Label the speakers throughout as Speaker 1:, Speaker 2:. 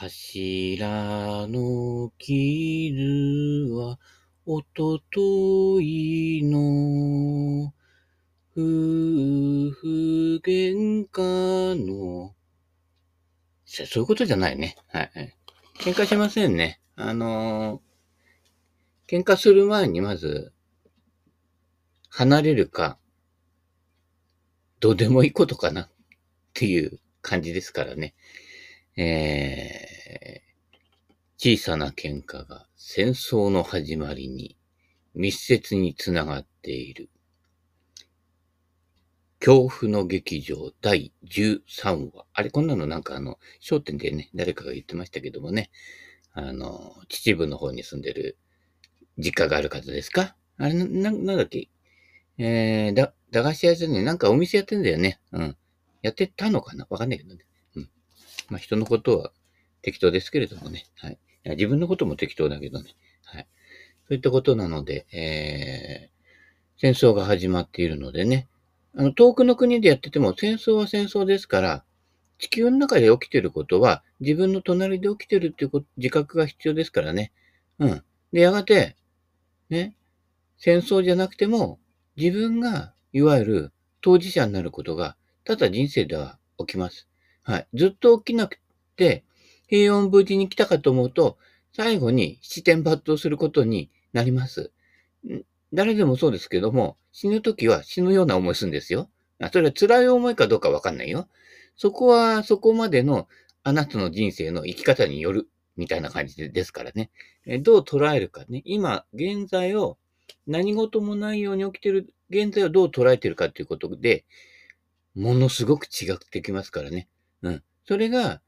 Speaker 1: 柱の傷は、おとといの、夫婦喧嘩の、そういうことじゃないね。はい。喧嘩しませんね。あのー、喧嘩する前にまず、離れるか、どうでもいいことかなっていう感じですからね。えー、小さな喧嘩が戦争の始まりに密接につながっている。恐怖の劇場第13話。あれ、こんなのなんかあの、商店でね、誰かが言ってましたけどもね。あの、秩父の方に住んでる実家がある方ですか？あれ、な、な、んだっけ？えー、だ、駄菓子屋さんになんかお店やってんだよね。うん。やってたのかな？わかんないけどね。まあ、人のことは適当ですけれどもね。はい。い自分のことも適当だけどね。はい。そういったことなので、えー、戦争が始まっているのでね。あの、遠くの国でやってても戦争は戦争ですから、地球の中で起きてることは自分の隣で起きてるっていう自覚が必要ですからね。うん。で、やがて、ね、戦争じゃなくても自分がいわゆる当事者になることがただ人生では起きます。はい。ずっと起きなくて、平穏無事に来たかと思うと、最後に七点抜刀することになります。誰でもそうですけども、死ぬときは死ぬような思いするんですよ。それは辛い思いかどうかわかんないよ。そこはそこまでのあなたの人生の生き方によるみたいな感じですからね。どう捉えるかね。今、現在を何事もないように起きてる現在をどう捉えてるかっていうことで、ものすごく違ってきますからね。うん。それが、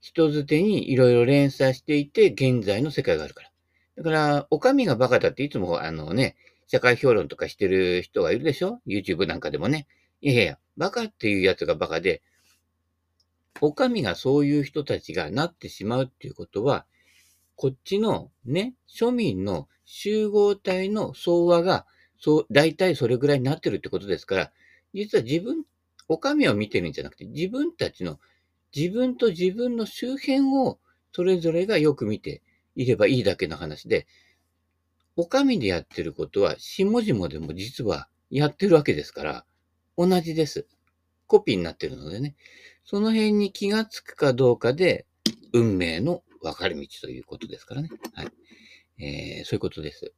Speaker 1: 人づてにいろいろ連鎖していて、現在の世界があるから。だから、お上がバカだっていつも、あのね、社会評論とかしてる人がいるでしょ ?YouTube なんかでもね。いやいや、バカっていうやつがバカで、お上がそういう人たちがなってしまうっていうことは、こっちのね、庶民の集合体の総和が、そう、大体それぐらいになってるってことですから、実は自分、お上を見てるんじゃなくて、自分たちの、自分と自分の周辺をそれぞれがよく見ていればいいだけの話で、お上でやってることは、下々でも実はやってるわけですから、同じです。コピーになってるのでね。その辺に気がつくかどうかで、運命の分かれ道ということですからね。はい。えー、そういうことです。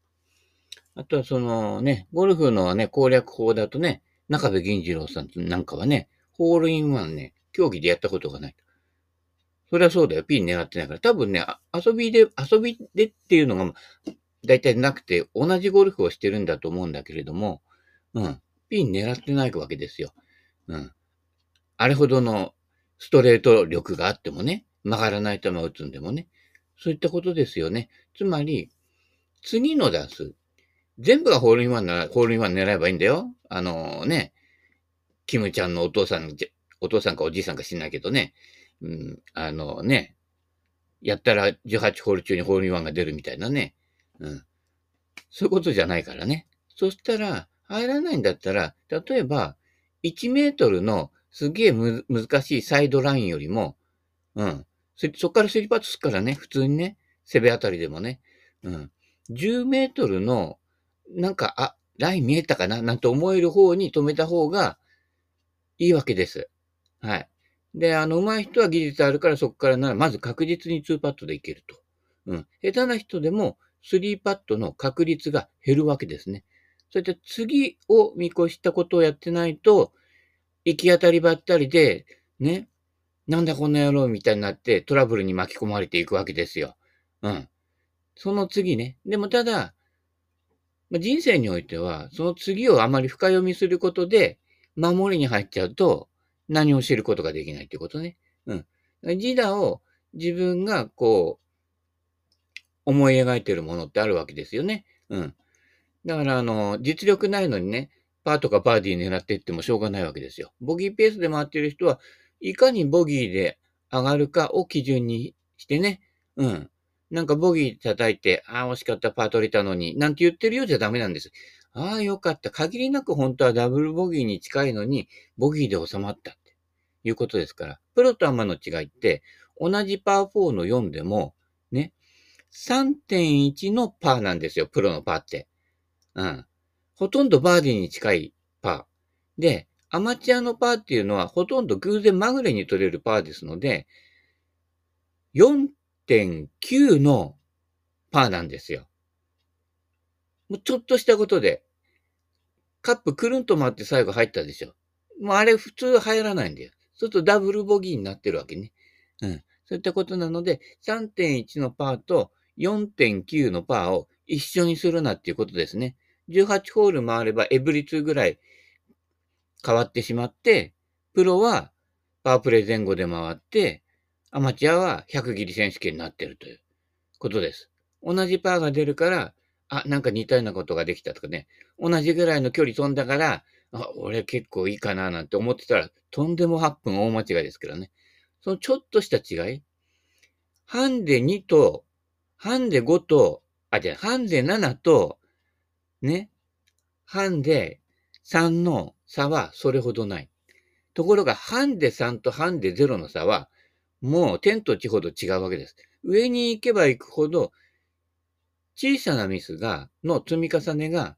Speaker 1: あとはそのね、ゴルフのね、攻略法だとね、中部銀次郎さんなんかはね、ホールインワンね、競技でやったことがない。それはそうだよ。ピン狙ってないから。多分ね、遊びで、遊びでっていうのが、だいたいなくて、同じゴルフをしてるんだと思うんだけれども、うん。ピン狙ってないわけですよ。うん。あれほどのストレート力があってもね、曲がらない球を打つんでもね。そういったことですよね。つまり、次の打数、全部がホールインワンなら、ホールインワン狙えばいいんだよ。あのーね、キムちゃんのお父さん、お父さんかおじいさんか知んないけどね、うん、あのーね、やったら18ホール中にホールインワンが出るみたいなね。うん。そういうことじゃないからね。そしたら、入らないんだったら、例えば、1メートルのすげえむ、難しいサイドラインよりも、うん。そ、そっからスリーパットすっからね、普通にね、背べあたりでもね、うん。10メートルのなんか、あ、ライン見えたかな？なんて思える方に止めた方がいいわけです。はい。で、あの、上手い人は技術あるからそこからなら、まず確実に2パットでいけると。うん。下手な人でも3パットの確率が減るわけですね。それで次を見越したことをやってないと、行き当たりばったりで、ね、なんだこんな野郎みたいになってトラブルに巻き込まれていくわけですよ。うん。その次ね。でもただ、人生においては、その次をあまり深読みすることで、守りに入っちゃうと、何を知ることができないっていうことね。うん。自我を自分がこう、思い描いてるものってあるわけですよね。うん。だから、あの、実力ないのにね、パーとかバーディー狙っていってもしょうがないわけですよ。ボギーペースで回ってる人は、いかにボギーで上がるかを基準にしてね、うん。なんかボギー叩いて、ああ、惜しかった、パー取れたのに、なんて言ってるようじゃダメなんです。ああ、よかった。限りなく本当はダブルボギーに近いのに、ボギーで収まったって。いうことですから、プロとアマの違いって、同じパー4の4でも、ね、3.1のパーなんですよ、プロのパーって。うん。ほとんどバーディーに近いパー。で、アマチュアのパーっていうのはほとんど偶然まぐれに取れるパーですので、4.9のパーなんですよ。もうちょっとしたことで、カップくるんと回って最後入ったでしょ。もうあれ普通入らないんだよ。そうするとダブルボギーになってるわけね。うん。そういったことなので、3.1のパーと4.9のパーを一緒にするなっていうことですね。18ホール回ればエブリ2ぐらい変わってしまって、プロはパワープレイ前後で回って、アマチュアは100切り選手権になってるということです。同じパーが出るから、あ、なんか似たようなことができたとかね、同じぐらいの距離飛んだから、あ、俺結構いいかななんて思ってたら、とんでも8分大間違いですけどね。そのちょっとした違い。ハンデ2と、ハンデ5と、あ、じゃハンデ7と、ね、ハンデ3の差はそれほどない。ところが、ハンデ3とハンデ0の差は、もう天と地ほど違うわけです。上に行けば行くほど、小さなミスが、の積み重ねが、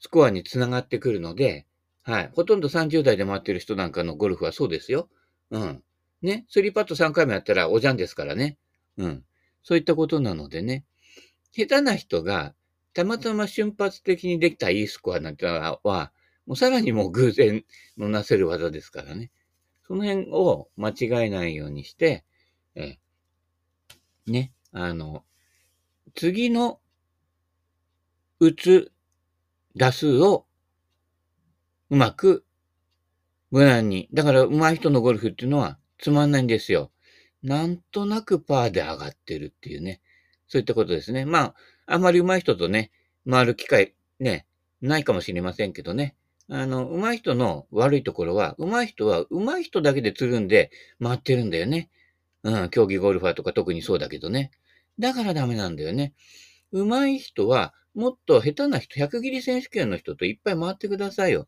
Speaker 1: スコアにつながってくるので、はい。ほとんど30代で回ってる人なんかのゴルフはそうですよ。うん。ね。スリーパット3回もやったらおじゃんですからね。うん。そういったことなのでね。下手な人が、たまたま瞬発的にできたいいスコアなんてのは、もうさらにもう偶然のなせる技ですからね。その辺を間違えないようにして、えね、あの、次の打つ打数をうまく無難に。だから上手い人のゴルフっていうのはつまんないんですよ。なんとなくパーで上がってるっていうね。そういったことですね。まあ、あんまり上手い人とね、回る機会ね、ないかもしれませんけどね。あの、上手い人の悪いところは、上手い人は上手い人だけでつるんで回ってるんだよね。うん、競技ゴルファーとか特にそうだけどね。だからダメなんだよね。上手い人は、もっと下手な人、100切り選手権の人といっぱい回ってくださいよ。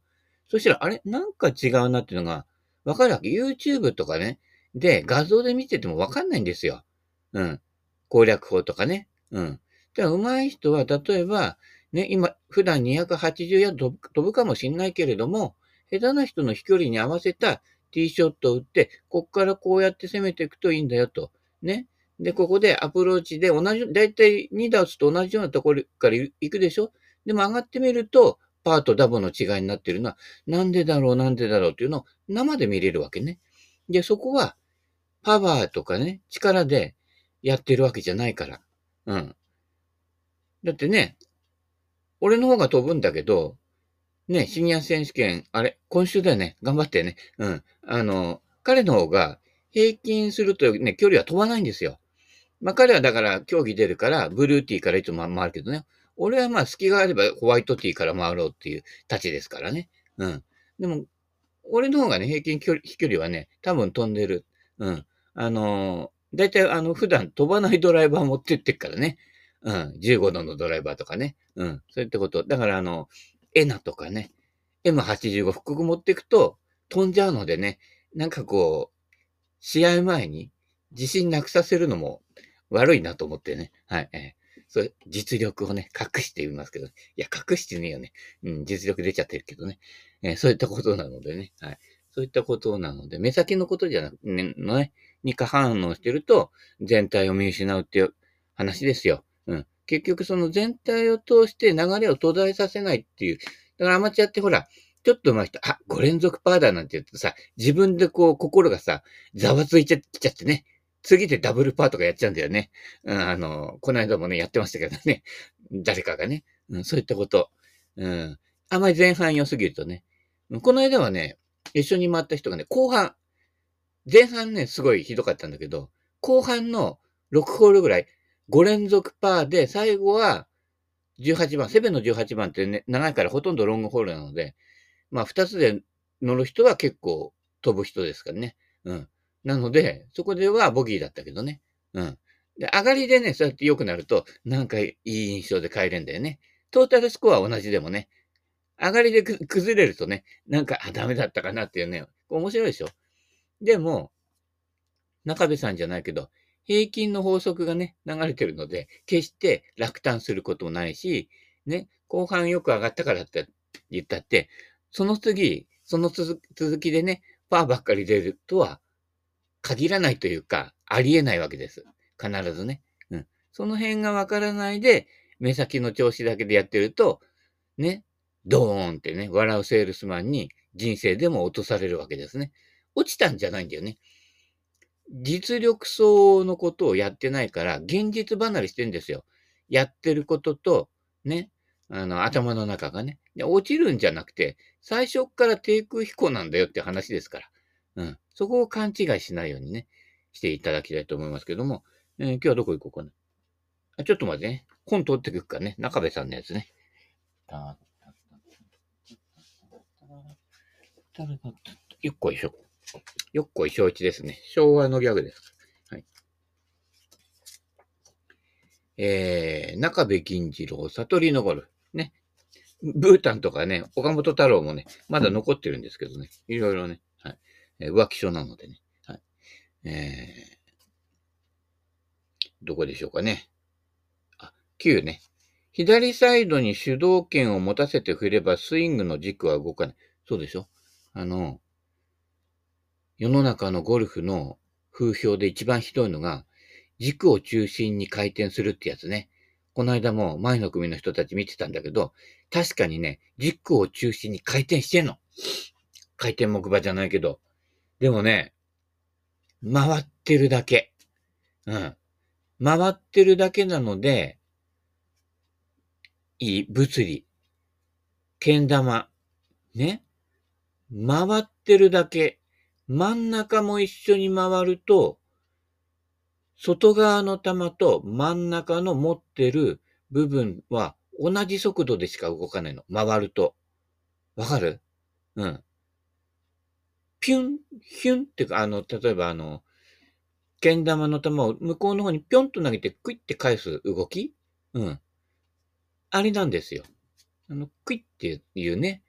Speaker 1: そしたら、あれ？なんか違うなっていうのがわかるわけ？YouTube とかね。で、画像で見ててもわかんないんですよ。うん。攻略法とかね。うん。だから上手い人は、例えば、ね、今、普段280ヤード飛ぶかもしんないけれども、下手な人の飛距離に合わせたティーショットを打って、こっからこうやって攻めていくといいんだよと。ね。で、ここでアプローチで同じ、だいたい2打打つと同じようなところから行くでしょ？でも上がってみると、パーとダボの違いになってるのは、なんでだろう、なんでだろうっていうのを生で見れるわけね。で、そこは、パワーとかね、力でやってるわけじゃないから。うん。だってね、俺の方が飛ぶんだけど、ね、シニア選手権、あれ、今週だよね。頑張ってね。うん。あの、彼の方が平均するとね、距離は飛ばないんですよ。まあ彼はだから競技出るから、ブルーティーからいつも回るけどね。俺はまあ隙があればホワイトティーから回ろうっていう立ちですからね。うん。でも、俺の方がね、平均距離飛距離はね、多分飛んでる。うん。あのー、だいたいあの、普段飛ばないドライバー持ってってっからね。うん。15度のドライバーとかね。うん。そういったこと。だからあの、エナとかね、M85 複合持っていくと飛んじゃうのでね、なんかこう、試合前に自信なくさせるのも悪いなと思ってね。はい。えー、そう、実力をね、隠していますけど、いや、隠してねえよね。うん、実力出ちゃってるけどね。えー、そういったことなのでね。はい。そういったことなので、目先のことじゃなく、ね、のね、に過反応してると、全体を見失うっていう話ですよ。うん。結局その全体を通して流れを途絶えさせないっていう。だからアマチュアってほら、ちょっと上手い人、あ、5連続パーだなんて言うとさ、自分でこう心がさ、ざわついちゃきちゃってね、次でダブルパーとかやっちゃうんだよね。うん、あの、この間もね、やってましたけどね。誰かがね。うん、そういったこと。うん。あまり前半良すぎるとね。この間はね、一緒に回った人がね、後半、前半ね、すごいひどかったんだけど、後半の6ホールぐらい、5連続パーで、最後は18番、セベンの18番ってね、長いからほとんどロングホールなので、まあ2つで乗る人は結構飛ぶ人ですからね。うん。なので、そこではボギーだったけどね。うん。で、上がりでね、そうやって良くなると、なんかいい印象で帰れんだよね。トータルスコアは同じでもね、上がりで崩れるとね、なんか、あ、ダメだったかなっていうね、面白いでしょ。でも、中部さんじゃないけど、平均の法則がね、流れてるので、決して落胆することもないし、ね、後半よく上がったからって言ったって、その次、その続きでね、パーばっかり出るとは限らないというか、ありえないわけです。必ずね。うん。その辺がわからないで、目先の調子だけでやってると、ね、ドーンってね、笑うセールスマンに人生でも落とされるわけですね。落ちたんじゃないんだよね。実力層のことをやってないから、現実離れしてんですよ。やってることと、ね、あの、頭の中がね。落ちるんじゃなくて、最初から低空飛行なんだよって話ですから。うん。そこを勘違いしないようにね、していただきたいと思いますけども、えー、今日はどこ行こうかな。あちょっと待ってね。本取ってくっかね。中部さんのやつね。よっこいしょ。よっこいしょいちですね。昭和のギャグです。はい。えー、中部銀次郎、悟りのゴル。ね。ブータンとかね、岡本太郎もね、まだ残ってるんですけどね。いろいろね。はい。えー、浮気症なのでね。はい。えー、どこでしょうかね。あ、9ね。左サイドに主導権を持たせて振ればスイングの軸は動かない。そうでしょ？あの、世の中のゴルフの風評で一番ひどいのが、軸を中心に回転するってやつね。この間も前の組の人たち見てたんだけど、確かにね、軸を中心に回転してんの。回転木馬じゃないけど。でもね、回ってるだけ。うん。回ってるだけなので、いい、物理。けん玉。ね。回ってるだけ。真ん中も一緒に回ると、外側の玉と真ん中の持ってる部分は同じ速度でしか動かないの。回ると。わかる？うん。ピュン、ヒュンってか、あの、例えばあの、けん玉の玉を向こうの方にぴょんと投げてクイって返す動き？うん。あれなんですよ。あの、クイっていうね。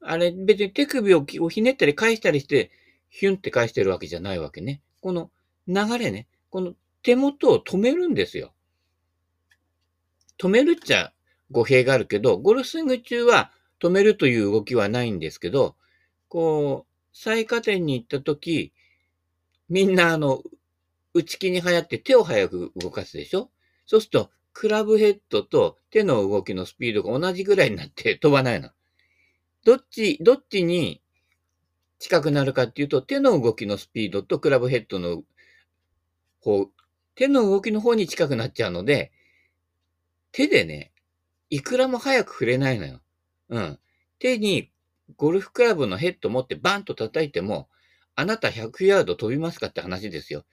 Speaker 1: あれ、別に手首をひねったり返したりして、ヒュンって返してるわけじゃないわけね。この流れね。この手元を止めるんですよ。止めるっちゃ語弊があるけど、ゴルフスイング中は止めるという動きはないんですけど、こう、最下点に行った時、みんなあの、打ち気に流行って手を早く動かすでしょ？そうすると、クラブヘッドと手の動きのスピードが同じぐらいになって飛ばないの。どっち、どっちに近くなるかっていうと、手の動きのスピードとクラブヘッドの方、手の動きの方に近くなっちゃうので、手でね、いくらも早く触れないのよ。うん。手にゴルフクラブのヘッド持ってバンと叩いても、あなた100ヤード飛びますかって話ですよ。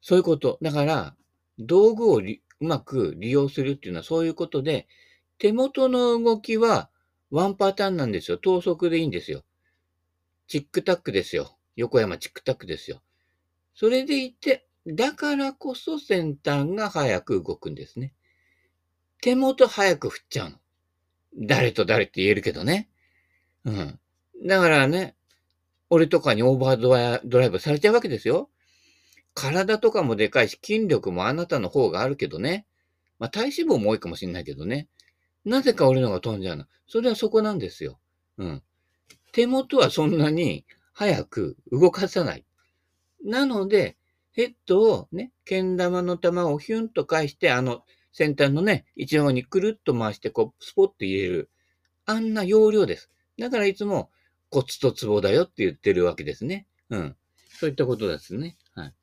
Speaker 1: そういうこと。だから、道具をうまく利用するっていうのはそういうことで、手元の動きはワンパターンなんですよ。等速でいいんですよ。チックタックですよ。横山チックタックですよ。それでいて、だからこそ先端が早く動くんですね。手元早く振っちゃうの。誰と誰って言えるけどね。うん。だからね、俺とかにオーバードライブされちゃうわけですよ。体とかもでかいし、筋力もあなたの方があるけどね。まあ、体脂肪も多いかもしれないけどね。なぜか俺のが飛んじゃうの。それはそこなんですよ。うん。手元はそんなに早く動かさない。なので、ヘッドをね、けん玉の玉をヒュンと返して、あの先端のね、一方にくるっと回して、こう、スポッと入れる。あんな要領です。だからいつもコツとツボだよって言ってるわけですね。うん。そういったことですね。はい。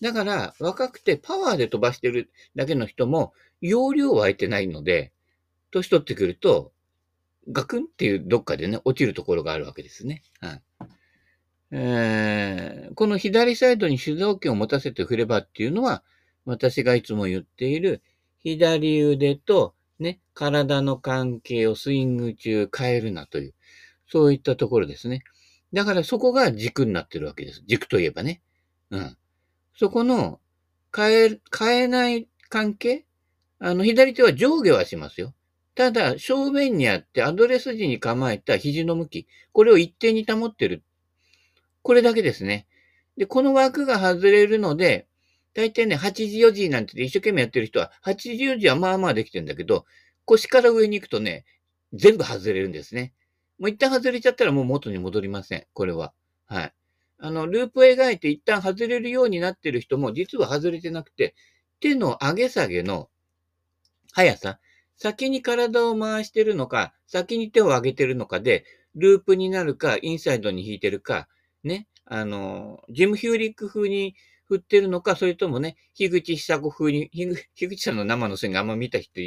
Speaker 1: だから、若くてパワーで飛ばしてるだけの人も、容量は空いてないので、年取ってくると、ガクンっていうどっかでね、落ちるところがあるわけですね。はい。えー、この左サイドに主導権を持たせて振ればっていうのは、私がいつも言っている、左腕とね、体の関係をスイング中変えるなという、そういったところですね。だからそこが軸になってるわけです。軸といえばね。うん。そこの変え、変えない関係？あの、左手は上下はしますよ。ただ、正面にあってアドレス時に構えた肘の向き、これを一定に保ってる。これだけですね。で、この枠が外れるので、大体ね、8時4時なんて一生懸命やってる人は、8時4時はまあまあできてるんだけど、腰から上に行くとね、全部外れるんですね。もう一旦外れちゃったらもう元に戻りません。これは。はい。あの、ループを描いて一旦外れるようになってる人も、実は外れてなくて、手の上げ下げの速さ、先に体を回してるのか、先に手を上げてるのかで、ループになるか、インサイドに引いてるか、ね、あの、ジム・ヒューリック風に振ってるのか、それともね、樋口久子風に、樋口さんの生の線があんま見た人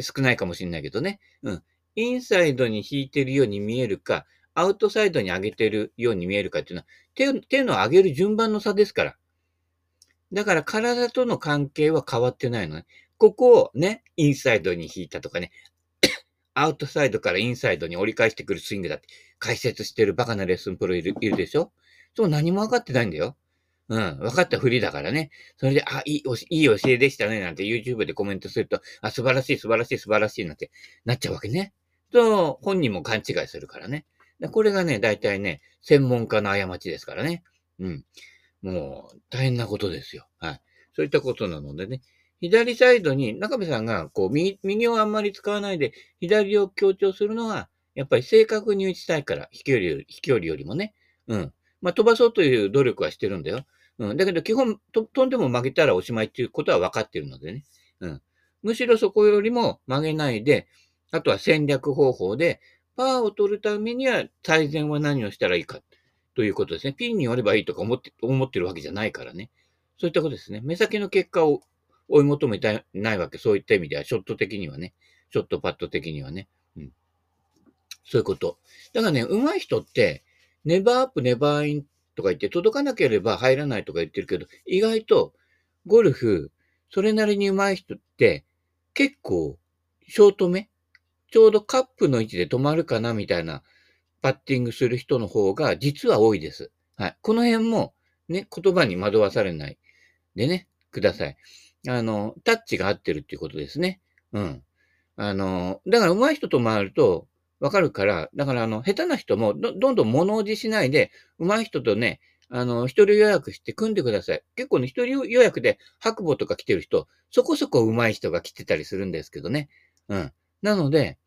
Speaker 1: 少ないかもしれないけどね。うん。インサイドに引いてるように見えるか、アウトサイドに上げてるように見えるかっていうのは、手手の上げる順番の差ですから。だから体との関係は変わってないのね。ここをね、インサイドに引いたとかね、アウトサイドからインサイドに折り返してくるスイングだって解説してるバカなレッスンプロいるいるでしょ？そう何も分かってないんだよ。うん。分かったふりだからね。それで、あ、いい、いい教えでしたね。なんて YouTube でコメントすると、あ、素晴らしい、素晴らしい、素晴らしい、なんてなっちゃうわけね。と、本人も勘違いするからね。これがね、大体ね、専門家の過ちですからね。うん。もう、大変なことですよ。はい。そういったことなのでね。左サイドに、中部さんが、こう、右、右をあんまり使わないで、左を強調するのは、やっぱり正確に打ちたいから、飛距離より、飛距離よりもね。うん。まあ、飛ばそうという努力はしてるんだよ。うん。だけど、基本、飛んでも曲げたらおしまいっていうことは分かってるのでね。うん。むしろそこよりも曲げないで、あとは戦略方法で、パーを取るためには最善は何をしたらいいかということですね。ピンに寄ればいいとか思って、思ってるわけじゃないからね。そういったことですね。目先の結果を追い求めたないわけ。そういった意味では、ショット的にはね。ショットパッド的にはね。うん。そういうこと。だからね、上手い人って、ネバーアップ、ネバーインとか言って届かなければ入らないとか言ってるけど、意外とゴルフ、それなりに上手い人って結構ショート目ちょうどカップの位置で止まるかなみたいなパッティングする人の方が実は多いです。はい。この辺もね、言葉に惑わされないでね、ください。あの、タッチが合ってるっていうことですね。うん。あの、だから上手い人と回るとわかるから、だからあの、下手な人もどどんどん物おじしないで、上手い人とね、あの、一人予約して組んでください。結構ね、一人予約で白母とか来てる人、そこそこ上手い人が来てたりするんですけどね。うん。なので、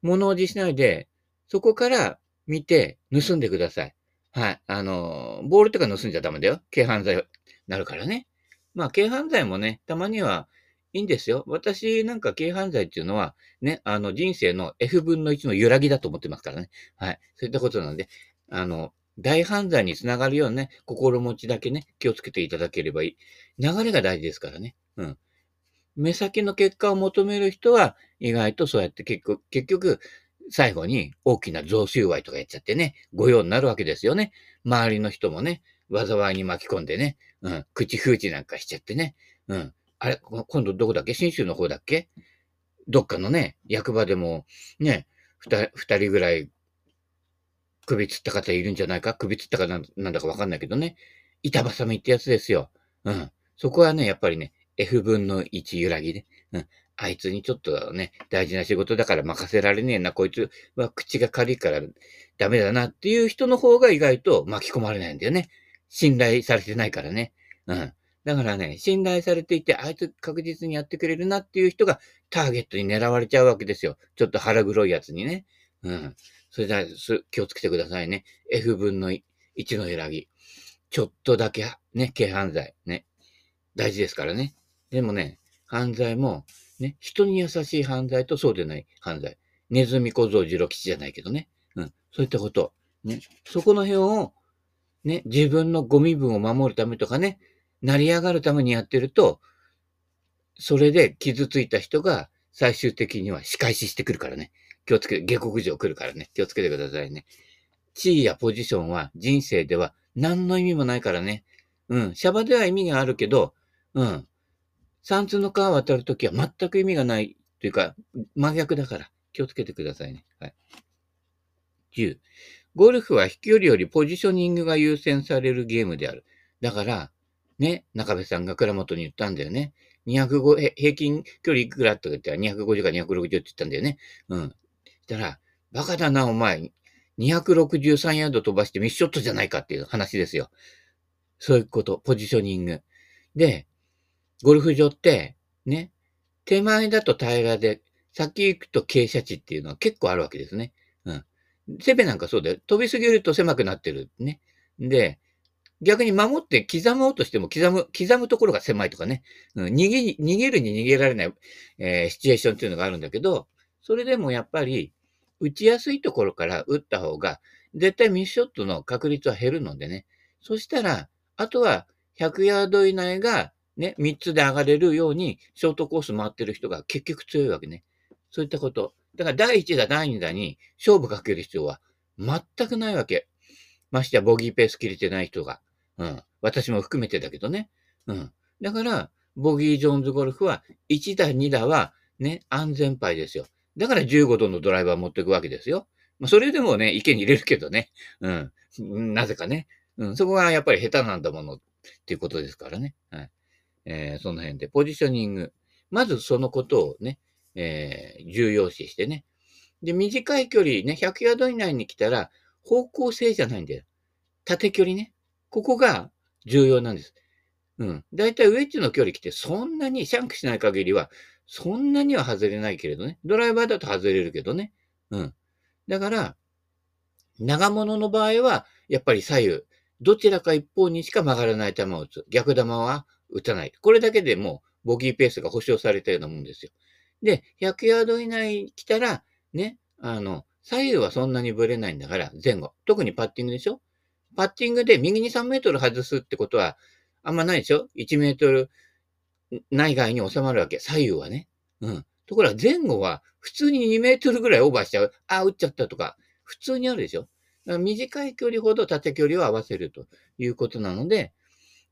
Speaker 1: 物おじしないで、そこから見て盗んでください。はい。あの、ボールとか盗んじゃダメだよ。軽犯罪になるからね。まあ、軽犯罪もね、たまにはいいんですよ。私なんか軽犯罪っていうのは、ね、あの人生の F 分の1の揺らぎだと思ってますからね。はい。そういったことなんで、あの、大犯罪につながるようなね、心持ちだけね、気をつけていただければいい。流れが大事ですからね。うん。目先の結果を求める人は、意外とそうやって結局、結局、最後に大きな増収賄とかやっちゃってね、御用になるわけですよね。周りの人もね、災いに巻き込んでね、うん、口封じなんかしちゃってね、うん。あれ、今度どこだっけ？新州の方だっけ？どっかのね、役場でも、ね、二人ぐらい首つった方いるんじゃないか？首つったかなんだかわかんないけどね。板挟みってやつですよ。うん。そこはね、やっぱりね、F 分の1揺らぎで、うん。あいつにちょっとね、大事な仕事だから任せられねえな、こいつは口が軽いからダメだなっていう人の方が意外と巻き込まれないんだよね。信頼されてないからね。うん。だからね、信頼されていて、あいつ確実にやってくれるなっていう人がターゲットに狙われちゃうわけですよ。ちょっと腹黒いやつにね。うん。それで気をつけてくださいね。F 分の1の揺らぎ。ちょっとだけ、ね、軽犯罪。ね。大事ですからね。でもね、犯罪も、ね、人に優しい犯罪とそうでない犯罪。ネズミ小僧次郎吉じゃないけどね。うん。そういったこと。ね。そこの辺を、ね、自分のゴミ分を守るためとかね、成り上がるためにやってると、それで傷ついた人が最終的には仕返ししてくるからね。気をつけて、下克上来るからね。気をつけてくださいね。地位やポジションは人生では何の意味もないからね。うん。シャバでは意味があるけど、うん。三通の川渡るときは全く意味がないというか、真逆だから気をつけてくださいね。はい。10。ゴルフは飛距離よりポジショニングが優先されるゲームである。だから、ね、中部さんが倉本に言ったんだよね。205、平均距離いくらとか言ったら250か260って言ったんだよね。うん。したら、バカだな、お前。263ヤード飛ばしてミスショットじゃないかっていう話ですよ。そういうこと。ポジショニング。で、ゴルフ場って、ね、手前だと平らで、先行くと傾斜地っていうのは結構あるわけですね。セベなんかそうだよ。飛びすぎると狭くなってる。ね。で、逆に守って刻もうとしても刻む、刻むところが狭いとかね。うん、逃げ、逃げるに逃げられない、えー、シチュエーションっていうのがあるんだけど、それでもやっぱり、打ちやすいところから打った方が、絶対ミスショットの確率は減るのでね。そしたら、あとは100ヤード以内がね、3つで上がれるように、ショートコース回ってる人が結局強いわけね。そういったこと。だから第1打、第2打に勝負かける必要は全くないわけ。ましてやボギーペース切れてない人が。うん。私も含めてだけどね。うん。だから、ボギー・ジョーンズゴルフは、1打、2打は、ね、安全牌ですよ。だから15度のドライバー持っていくわけですよ。まあ、それでもね、池に入れるけどね。うん。なぜかね。うん。そこがやっぱり下手なんだものっていうことですからね。はい。えー、その辺で、ポジショニング。まずそのことをね、えー、重要視してね。で、短い距離ね、100ヤード以内に来たら、方向性じゃないんだよ。縦距離ね。ここが重要なんです。うん。だいたいウェッジの距離来て、そんなに、シャンクしない限りは、そんなには外れないけれどね。ドライバーだと外れるけどね。うん。だから、長物の場合は、やっぱり左右、どちらか一方にしか曲がらない球を打つ。逆球は打たない。これだけでもう、ボギーペースが保証されたようなもんですよ。で、100ヤード以内来たら、ね、あの、左右はそんなにブレないんだから、前後。特にパッティングでしょ？パッティングで右に3メートル外すってことは、あんまないでしょ ?1 メートル内外に収まるわけ。左右はね。うん。ところが前後は普通に2メートルぐらいオーバーしちゃう。あ、打っちゃったとか、普通にあるでしょ？短い距離ほど縦距離を合わせるということなので、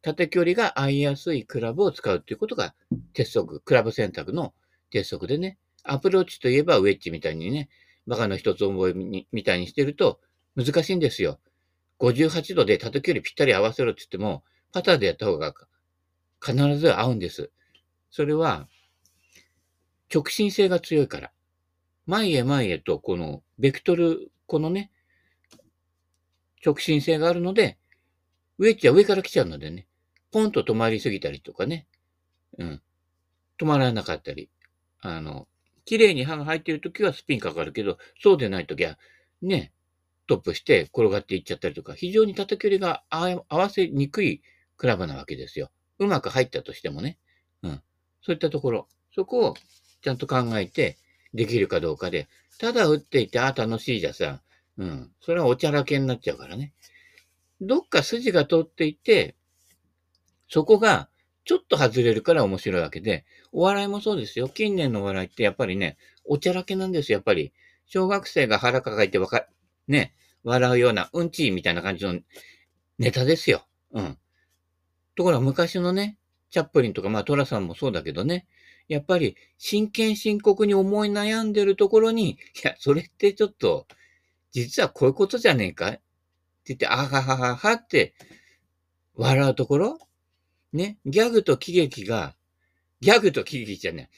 Speaker 1: 縦距離が合いやすいクラブを使うということが鉄則、クラブ選択の鉄則でね。アプローチといえばウェッジみたいにね、バカの一つ覚えみたいにしてると難しいんですよ。58度で縦距離ぴったり合わせろって言っても、パターでやった方が必ず合うんです。それは、直進性が強いから。前へ前へと、この、ベクトル、このね、直進性があるので、ウェッジは上から来ちゃうのでね、ポンと止まりすぎたりとかね、うん、止まらなかったり、あの、綺麗に刃が入っているときはスピンかかるけど、そうでないときは、ね、トップして転がっていっちゃったりとか、非常に縦距離が合わせにくいクラブなわけですよ。うまく入ったとしてもね。うん。そういったところ。そこをちゃんと考えてできるかどうかで、ただ打っていて、ああ、楽しいじゃさ、うん。それはおちゃらけになっちゃうからね。どっか筋が通っていて、そこがちょっと外れるから面白いわけで、お笑いもそうですよ。近年のお笑いってやっぱりね、おちゃらけなんですよ、やっぱり。小学生が腹抱えてわか、ね、笑うような、うんちみたいな感じのネタですよ。うん。ところが昔のね、チャップリンとか、まあトラさんもそうだけどね、やっぱり真剣深刻に思い悩んでるところに、いや、それってちょっと、実はこういうことじゃねえかって言って、あははははって笑うところね、ギャグと喜劇が、ギャグと喜劇じゃない。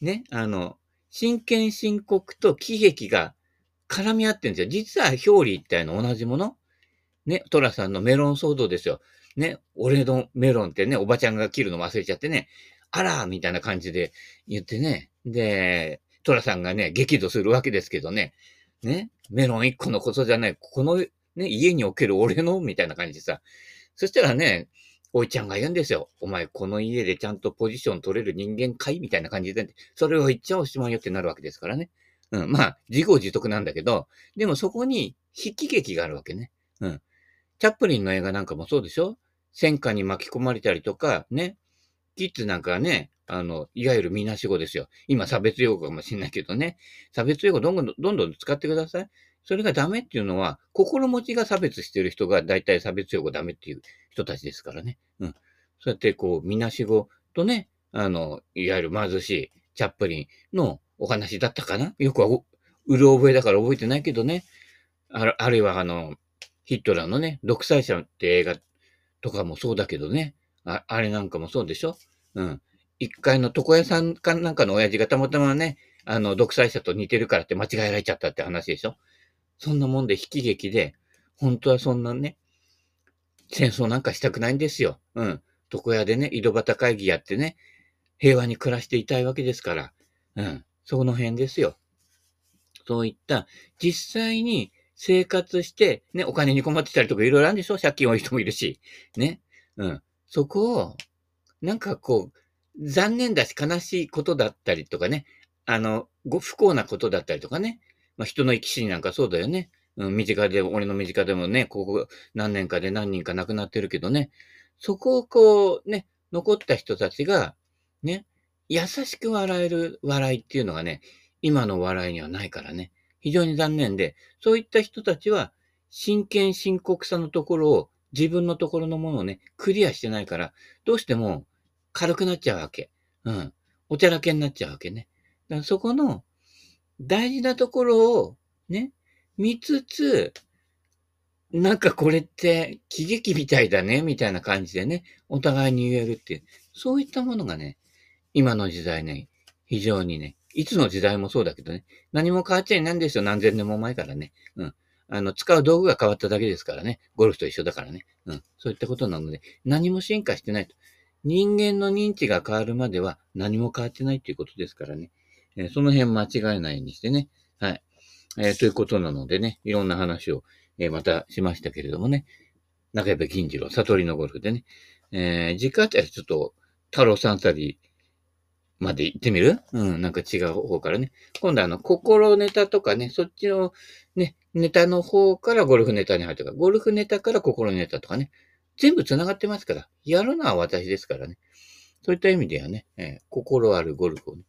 Speaker 1: ね、あの、真剣深刻と喜劇が絡み合ってるんですよ。実は表裏一体の同じもの。ね、トラさんのメロン騒動ですよ。ね、俺のメロンってね、おばちゃんが切るの忘れちゃってね、あらみたいな感じで言ってね。で、トラさんがね、激怒するわけですけどね。ね、メロン一個のことじゃない。このね、家における俺のみたいな感じでさ。そしたらね、おいちゃんが言うんですよ。お前、この家でちゃんとポジション取れる人間かい？みたいな感じで、それを言っちゃおしまいよってなるわけですからね。うん。まあ、自業自得なんだけど、でもそこに筆記劇があるわけね。うん。チャップリンの映画なんかもそうでしょ？戦火に巻き込まれたりとか、ね。キッズなんかね、あの、いわゆるみなし語ですよ。今差別用語かもしれないけどね。差別用語どんどんどんどん使ってください。それがダメっていうのは、心持ちが差別してる人が大体差別用語ダメっていう人たちですからね。うん。そうやってこう、みなしごとね、あの、いわゆる貧しいチャップリンのお話だったかな？よくは、うる覚えだから覚えてないけどね。ああるいはあの、ヒットラーのね、独裁者って映画とかもそうだけどね。ああれなんかもそうでしょ？うん。一階の床屋さんかなんかの親父がたまたまね、あの、独裁者と似てるからって間違えられちゃったって話でしょ？そんなもんで悲喜劇で、本当はそんなね、戦争なんかしたくないんですよ。うん。床屋でね、井戸端会議やってね、平和に暮らしていたいわけですから。うん。その辺ですよ。そういった実際に生活して、ね、お金に困ってたりとかいろいろあるんでしょ？借金多い人もいるし。ね。うん。そこを、なんかこう、残念だし悲しいことだったりとかね。あの、ご不幸なことだったりとかね。まあ、人の生き死になんかそうだよね。うん、身近で、俺の身近でもね、ここ何年かで何人か亡くなってるけどね。そこをこう、ね、残った人たちが、ね、優しく笑える笑いっていうのがね、今の笑いにはないからね。非常に残念で、そういった人たちは、真剣深刻さのところを、自分のところのものをね、クリアしてないから、どうしても軽くなっちゃうわけ。うん。おちゃらけになっちゃうわけね。だからそこの大事なところをね、見つつ、なんかこれって喜劇みたいだね、みたいな感じでね、お互いに言えるっていう、そういったものがね、今の時代ね、非常にね、いつの時代もそうだけどね、何も変わっちゃいないんですよ、何千年も前からね。うん。あの、使う道具が変わっただけですからね。ゴルフと一緒だからね。うん。そういったことなので、何も進化してないと。人間の認知が変わるまでは何も変わってないっていうことですからね。えー、その辺間違えないようにしてね。はい。えー、ということなのでね、いろんな話を、えー、またしましたけれどもね。中山金次郎、悟りのゴルフでね。えー、次回あたりちょっと、太郎さんあたり、まで行ってみる？うん、なんか違う方からね。今度あの、心ネタとかね、そっちのね、ネタの方からゴルフネタに入ってから、ゴルフネタから心ネタとかね、全部繋がってますから、やるのは私ですからね。そういった意味ではね、えー、心あるゴルフをね、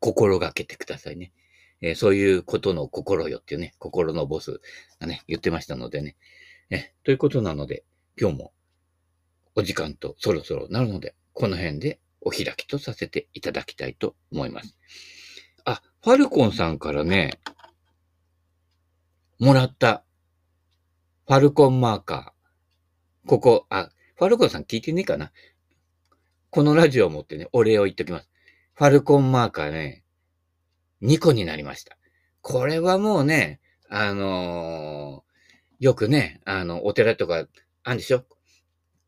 Speaker 1: 心がけてくださいね。えー、そういうことの心よっていうね、心のボスがね、言ってましたのでね。えということなので、今日もお時間とそろそろなるので、この辺でお開きとさせていただきたいと思います。あ、ファルコンさんからね、もらったファルコンマーカー。ここ、あ、ファルコンさん聞いてねえかなこのラジオを持ってね、お礼を言っときます。ファルコンマーカーね、2個になりました。これはもうね、あのー、よくね、あの、お寺とか、あんでしょ？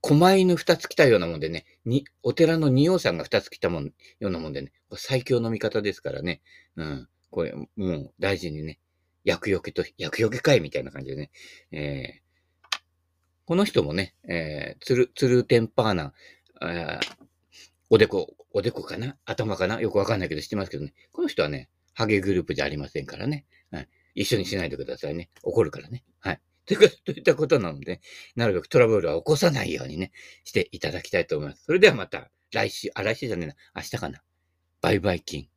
Speaker 1: 狛犬二つ来たようなもんでね、に、お寺の仁王さんが二つ来たもん、ようなもんでね、最強の味方ですからね。うん。これ、もう大事にね、薬よけと、薬よけ会みたいな感じでね。えー、この人もね、えー、つる、つるテンパーな、あおでこ、おでこかな？頭かな？よくわかんないけど知ってますけどね。この人はね、ハゲグループじゃありませんからね。はい。一緒にしないでくださいね。怒るからね。はい。とい ったことなので、なるべくトラブルは起こさないようにね、していただきたいと思います。それではまた来週、あ、来週じゃねえな、明日かな。バイバイキン。